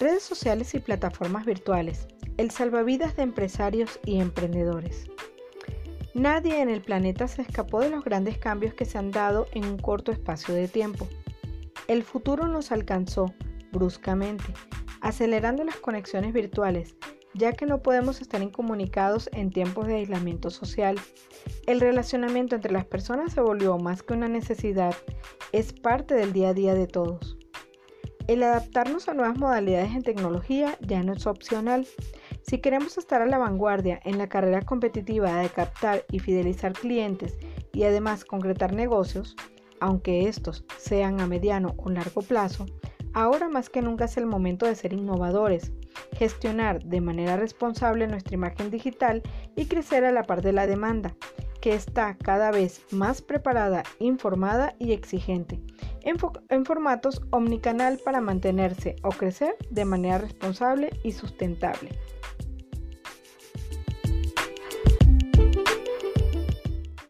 Redes sociales y plataformas virtuales, el salvavidas de empresarios y emprendedores. Nadie en el planeta se escapó de los grandes cambios que se han dado en un corto espacio de tiempo. El futuro nos alcanzó bruscamente, acelerando las conexiones virtuales, ya que no podemos estar incomunicados en tiempos de aislamiento social. El relacionamiento entre las personas se volvió más que una necesidad, es parte del día a día de todos. El adaptarnos a nuevas modalidades en tecnología ya no es opcional. Si queremos estar a la vanguardia en la carrera competitiva de captar y fidelizar clientes y además concretar negocios, aunque estos sean a mediano o largo plazo, ahora más que nunca es el momento de ser innovadores, gestionar de manera responsable nuestra imagen digital y crecer a la par de la demanda, que está cada vez más preparada, informada y exigente en, formatos omnicanal para mantenerse o crecer de manera responsable y sustentable.